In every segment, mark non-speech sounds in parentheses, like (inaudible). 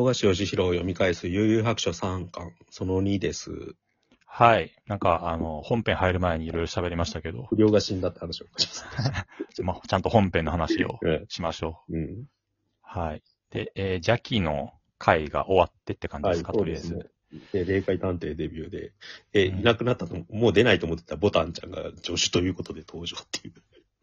富樫義弘を読み返す悠々白書3巻、その2です。はい。なんか、あの、本編入る前にいろいろ喋りましたけど、不良が死んだって話をします。(laughs) まあ、ちゃんと本編の話をえしましょう。うん。はい。で、えー、邪気の回が終わってって感じですか、とりあえず。ね。で、霊界探偵デビューで、え、うんいなくなったと、もう出ないと思ってたボタンちゃんが助手ということで登場っていう、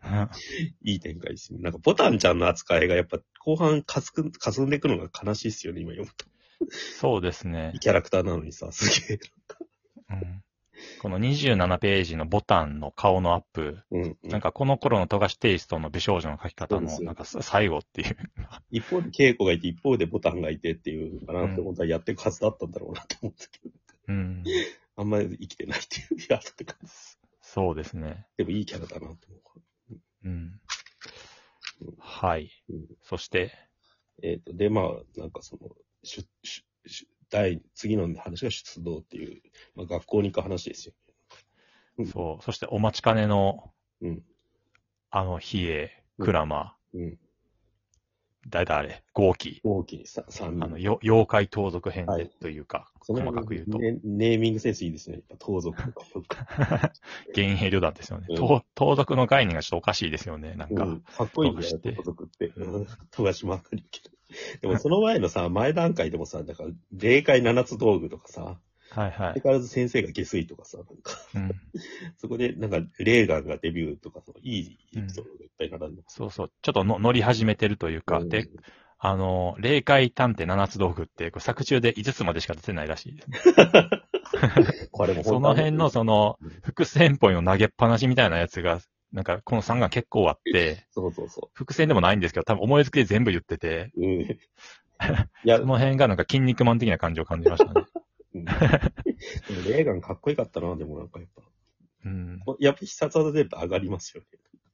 (laughs) いい展開ですね。なんかボタンちゃんの扱いがやっぱ後半かすく、かすんでいくのが悲しいっすよね、今読むと。そうですねいい。キャラクターなのにさ、すげえ。うんこの27ページのボタンの顔のアップ、うん、うんなんかこの頃の富樫テイストの美少女の描き方の、そうですよなんかさ最後っていう。一方で稽古がいて、一方でボタンがいてっていうのかなって、うん本当はやっていくはずだったんだろうなって思ったけど、うん。あんまり生きてないっていう、いや、ってか、そうですね。でもいいキャラだなって思うん。はい。うんそして、う。えっ、と、で、まあ、なんかその、しゅ、しゅ、しゅ第、次の話が出動っていう、まあ、学校に行く話ですよ。うんそう。そしてお待ちかねの、うん。あの、比叡、クラマ、うん。誰だあれ、豪気。大きにさ、三あの、人。よ妖怪盗賊編ではいというか、その細かく言うと、ねネーミングセンスいいですね。やっぱ盗賊とか。(laughs) 幻影旅団ですよね。うん盗盗賊の概念がちょっとおかしいですよね。なんか、うん、かっこいいんだよ、飛ばして盗賊って。うん (laughs) 富樫もわかるけど。でもその前のさ、前段階でもさ、だから、霊界七つ道具とかさ、はいはい。相変わらず先生が下水とかさ、なんか、うん。(laughs) そこでなんか、レーガンがデビューとか、そのいいエピソードがいっぱい並んでます。そうそう。ちょっとの乗り始めてるというか、うんで、あの、霊界探偵七つ道具って、作中で5つまでしか出てないらしいですね。(laughs) これもその辺のそのうん、伏線ポインを投げっぱなしみたいなやつが、なんかこの3が結構あって、(laughs) そうそうそ伏線でもないんですけど、多分思いつきで全部言ってて、う。うん。いや、その辺がなんか筋肉マン的な感じを感じましたね。うん (laughs) レーガンかっこよかったな、でもなんかやっぱ。うん。やっぱ必殺技出ると上がりますよ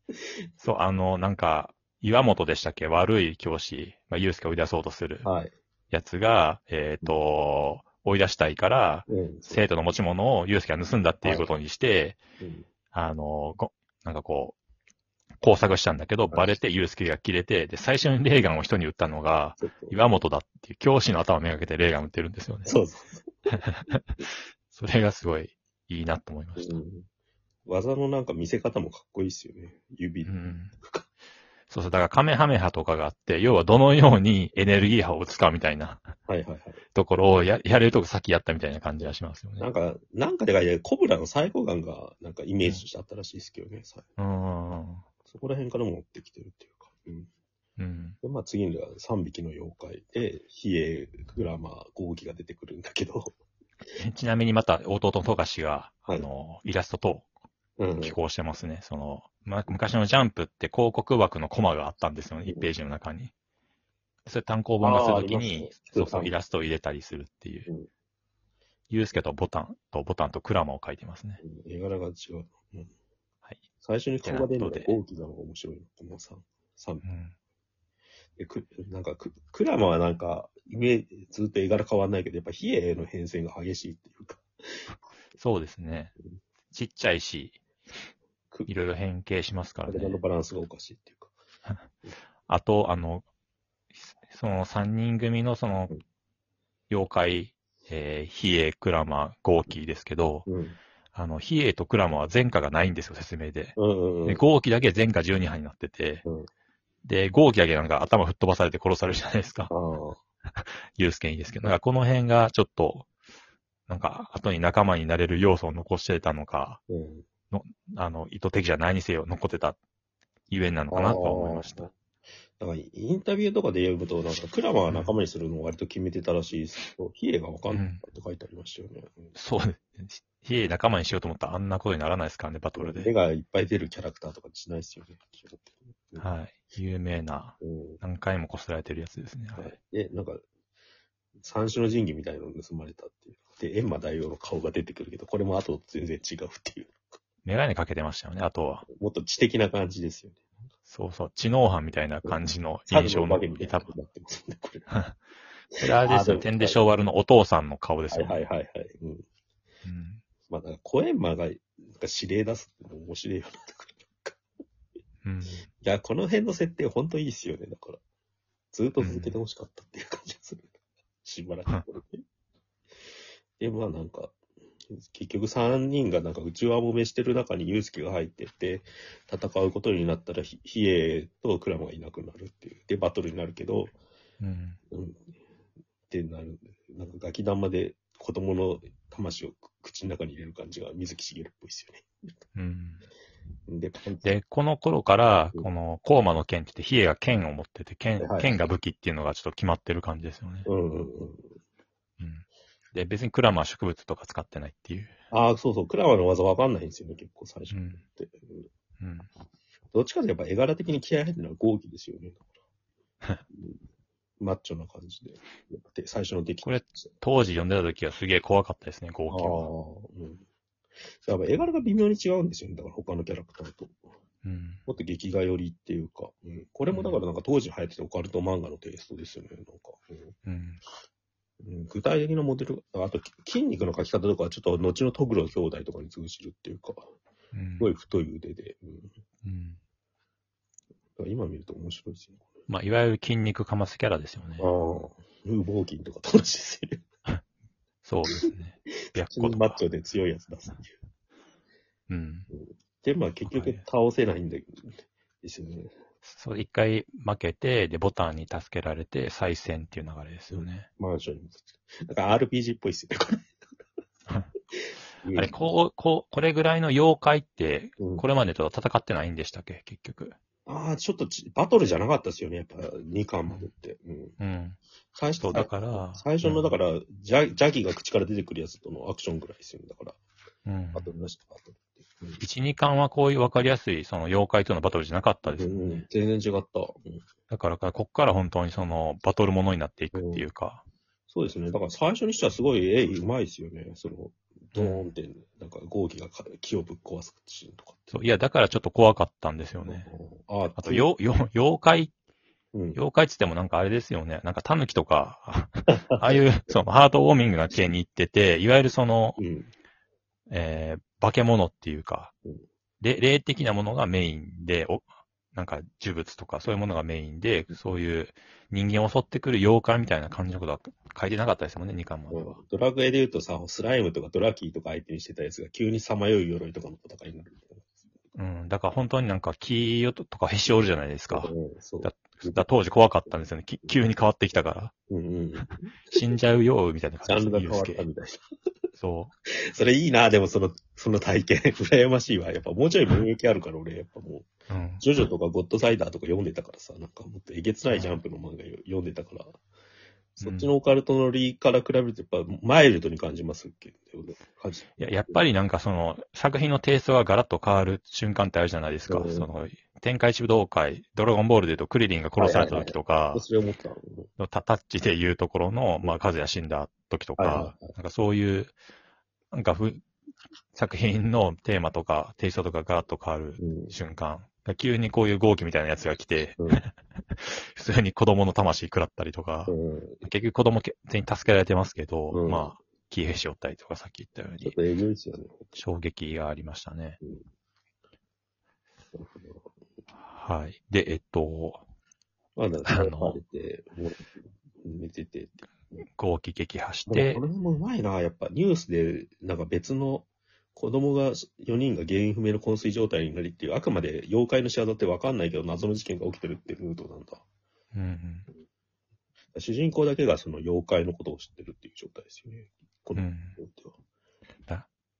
ね。そう、あの、なんか、岩本でしたっけ？悪い教師、まあ、ユースケを追い出そうとするはい。やつが、えっ、と、追い出したいから、うん。生徒の持ち物をユースケが盗んだっていうことにして、うんあの、ごなんかこう、工作したんだけど、いバレてユースケが切れて、で、最初にレーガンを人に撃ったのが、岩本だっていう教師の頭をめがけてレーガン撃ってるんですよね。そうそう (laughs) それがすごいいいなと思いました。うん技のなんか見せ方もかっこいいですよね。指の。うん。そうそう、だからカメハメハとかがあって、要はどのようにエネルギー波を使うみたいなはいはいはい。ところをややれるとこ先やったみたいな感じがしますよね。なんか、なんかでかいね、コブラの最高眼がなんかイメージとしてあったらしいですけどね。さうん。そこら辺から持ってきてるっていうか。うん。うん。で、まあ次には3匹の妖怪で、比叡、グラマー、豪気が出てくるんだけど。(laughs) ちなみにまた弟の富樫が、はいあの、イラストとうん。寄稿してますね。その、ま、昔のジャンプって広告枠のコマがあったんですよね。1ページの中に。それ単行本がするときあーあにりますね、そうそう、イラストを入れたりするっていう。うんユースケとボタンとボタンとクラマを書いてますね。うん絵柄が違う。うん。はい。最初に顔が出るのがってなのが面白いの。この3、三うん。でくなんかく、クラマはなんか、イメージ、ずっと絵柄変わんないけど、やっぱ比叡の変遷が激しいっていうか。そうですね。ちっちゃいし、くいろいろ変形しますから体のね。バランスがおかしいっていうか。(laughs) あと、あの、その3人組のそのうん、妖怪、えー、比叡、クラマ、豪気ですけど、うん。あの、比叡とクラマは前科がないんですよ、説明で。うんうんうん。で、豪気だけ前科12波になってて、うんで、豪気だけなんか頭吹っ飛ばされて殺されるじゃないですか。(laughs) ユースケにですけど、なんかこの辺がちょっと、なんか後に仲間になれる要素を残してたのか、うん。あの、意図的じゃないにせよ残ってたゆえんなのかなとは思いました。だから、インタビューとかで読むと、なんか、クラマは仲間にするのを割と決めてたらしいですけど、ヒエがわかんないって書いてありましたよね。そうです。比叡仲間にしようと思ったらあんなことにならないですからね、バトル目で。がいっぱい出るキャラクターとかしないですよね。い。はい。有名な、うん。何回もこすられてるやつですね。ははいい。で、なんか、三種の神器みたいなのが盗まれたっていう。で、閻魔大王の顔が出てくるけど、これも後と全然違うっていう。メガネかけてましたよね、あとは。もっと知的な感じですよね。そうそう、知能犯みたいな感じの印象のいいたな。になってますね、これ。これあれですよ、天で昭和のお父さんの顔ですはいよね。はいはいはい。うん。うんまあ、だから、コエンマが、なんか指令出すって面白いよな、とか。うん。いや、この辺の設定ほんといいっすよね、だから。ずっと続けてほしかったっていう感じがする。しばらく。で、まあなんか、結局3人がなんか内輪もめしてる中にユースケが入ってって、戦うことになったら、ひ比叡とクラマがいなくなるっていう。で、バトルになるけど、うん。うん。ってなる。なんかガキ玉で子供の魂を口の中に入れる感じが水木しげるっぽいですようん。ね。で、で、この頃から、うんこの、コーマの剣って言って、比叡が剣を持ってて、剣はい、剣が武器っていうのがちょっと決まってる感じですよね。うんうんうん。うん。で、別にクラマは植物とか使ってないっていう。ああ、そうそう。クラマの技わかんないんですよね、結構最初っうん。て。うんうん。どっちかというとやっぱ絵柄的に気合入ってるのは豪気ですよね。うんマッチョな感じで。で最初の出来これ当時読んでた時はすげえ怖かったですね、ああ号機は。うん。やっぱ絵柄が微妙に違うんですよね。だから他のキャラクターと。うん。もっと劇画寄りっていうか、うん、これもだからなんか当時流行ってたオカルト漫画のテイストですよね。なんか、うん。うんうん、具体的なモデル、あとき筋肉の描き方とかはちょっと後のトグロ兄弟とかに通じるっていうか、うんすごい太い腕で、うん、だうん。今見ると面白いですよね。まあ、いわゆる筋肉かますキャラですよねああ。、ウーボーキンとかと同じです。そうですね。白普通虎とかにマッチ。ョで強いやつ出すっていう。うん。で、まあ結局倒せないんだですよね。そう、一回負けて、で、ボタンに助けられて、再戦っていう流れですよね。マンションに。だから RPG っぽいですよね、これ。(laughs) あれ、こう、こう、これぐらいの妖怪って、うんこれまでと戦ってないんでしたっけ、結局。ああ、ちょっとちバトルじゃなかったですよね、やっぱ2巻までって。うん。うん。最初だから。最初の、だから、ジャジャギが口から出てくるやつとのアクションぐらいですよね。だから、うん。バトルなしとバトルって。1、2巻はこういう分かりやすい、その妖怪とのバトルじゃなかったですようんね。全然違った。うんだから、こっから本当にその、バトルものになっていくっていうか。そうですね。だから最初にしてはすごい絵うまいですよね。その、ドーンって、なんか豪気がか木をぶっ壊すシーンとか。そう、いや、だからちょっと怖かったんですよね。ああと、よ、よ、妖怪、うん。妖怪っつってもなんかあれですよね。なんか狸とか、(laughs) ああいう、その、ハートウォーミングな系に行ってて、いわゆるその、うん。えー、化け物っていうかうん、で霊的なものがメインで、おなんか呪物とかそういうものがメインで、そういう人間を襲ってくる妖怪みたいな感じのことは書いてなかったですもんね、2巻までは。ドラクエで言うとさ、スライムとかドラキーとか相手にしてたやつが急にさまよい鎧とかの戦いになる。うん。だから本当になんか木とかへし折るじゃないですか。うんそう。だだ当時怖かったんですよね。き急に変わってきたから。うんうん。死んじゃうよ、みたいなジャ感じでンルが変わったみたいな。そ (laughs) それいいな、でもその、その体験。(laughs) 羨ましいわ。やっぱもうちょい免疫あるから俺、やっぱもう、う。うん。ジョジョとかゴッドサイダーとか読んでたからさ、なんかもっとえげつないジャンプの漫画読んでたから、そっちのオカルトのリから比べるとやっぱマイルドに感じますっけど、感じいや、やっぱりなんかその、作品のテイストがガラッと変わる瞬間ってあるじゃないですか。うんその、天下一武道会、ドラゴンボールで言うとクリリンが殺された時とか、タタッチで言うところの、まあ、カズヤ死んだ時とか、はいはいはい。なんかそういう、なんかふ、作品のテーマとか、テイストとかガラッと変わるうん。瞬間、急にこういう豪気みたいなやつが来て、うん。(laughs) 普通に子供の魂食らったりとか、うん。結局子供全員助けられてますけど、うん。まあ、キーヘシおったりとかさっき言ったように。衝撃がありましたね。はい。で、えっと、まだ、あの倒れて、もう寝ててって。豪気撃破しでてこ、の辺もうまいな、やっぱニュースで、なんか別の子供が4人が原因不明の昏睡状態になりっていう、あくまで妖怪の仕業ってわかんないけど謎の事件が起きてるっていうムードなんだ。うんうん主人公だけがその妖怪のことを知ってるっていう状態ですよね。このうん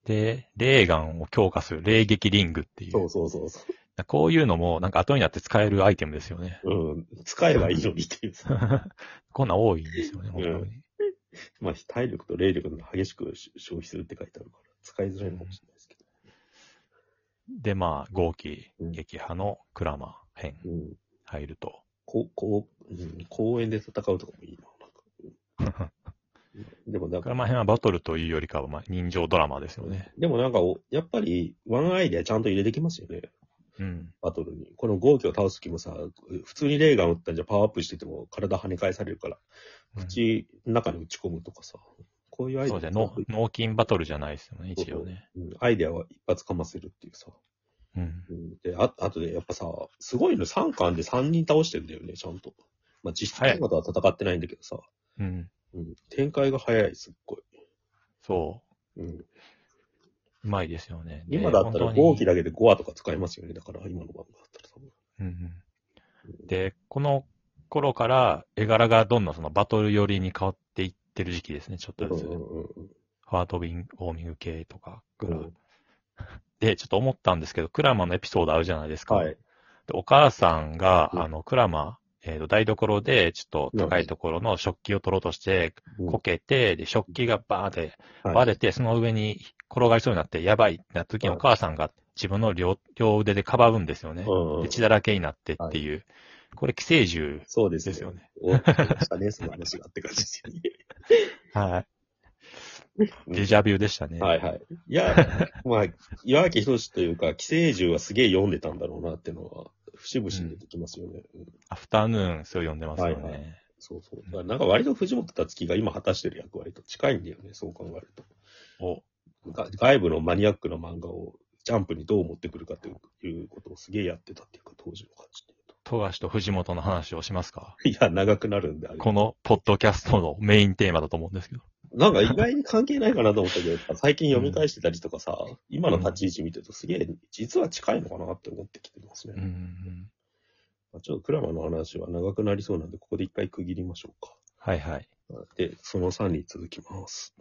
で、レーガンを強化する霊撃リングっていう。そうそうそうそこういうのも、なんか後になって使えるアイテムですよね。う。うん。使えばいいのにっていうさ。(laughs) こんなん多いんですよね、本当に。まあ、体力と霊力が激しく消費するって書いてあるから、使いづらいのかもしれないですけど。で、まあ、豪気撃破のクラマ編うん。入ると。こう、こう、うん、公園で戦うとかもいいな。なんかうん (laughs) でもなんかクラ、マ編はバトルというよりかは、まあ、人情ドラマですよね。でもなんかお、やっぱり、ワンアイデアちゃんと入れてきますよね。うん。バトルに。この豪気を倒す気もさ、普通にレーガン撃ったんじゃパワーアップしてても体跳ね返されるから、うん口の中に打ち込むとかさ、こういうアイデアそうですね。脳脳筋バトルじゃないですよね、一応ね。うんアイデアは一発かませるっていうさ。うん。うんで、ああとでやっぱさ、すごいの3巻で3人倒してんだよね、ちゃんと。まあ実質はいまだは戦ってないんだけどさ、うん。うん。展開が早い、すっごい。そう。うん。うまいですよね。で今だったら本当に号機だけで5話とか使えますよね。だから今の漫画だったら多分。うんうん。で、この頃から絵柄がどんどんそのバトル寄りに変わっていってる時期ですね、ちょっとずつ。うんうんうんファートビン、ウォーミング系とかから。うん (laughs) で、ちょっと思ったんですけど、クラマのエピソードあるじゃないですか。はい。でお母さんが、うんあの、クラマ、えっ、と、台所で、ちょっと高いところの食器を取ろうとして、うんこけて、で、食器がバーってはい割れて、その上に転がりそうになって、やばいってなった時にはいお母さんが自分の両両腕でかばうんですよね。うんうんで、血だらけになってっていう。これ、寄生獣。そうですよね。お、したね、その話がって感じですよね。はい。うんデジャビューでしたね。はいはい。いや、まあ、岩木仁というか、寄生獣はすげえ読んでたんだろうなっていうのは、節々に出てきますよね。うんアフタヌーン、それ読んでますよね。はいはいそうそう。なんか割と藤本達樹が今果たしてる役割と近いんだよね、そう考えると。お、が外部のマニアックな漫画をジャンプにどう持ってくるかということをすげえやってたっていうか、当時の感じで富樫と藤本の話をしますか？いや、長くなるんで、あれこのポッドキャストのメインテーマだと思うんですけど。なんか意外に関係ないかなと思ったけど、最近読み返してたりとかさ、今の立ち位置見てるとすげえ、実は近いのかなって思ってきてますね。うんうん。まあちょっとクラマの話は長くなりそうなんで、ここで一回区切りましょうか。はいはい。で、その3に続きます。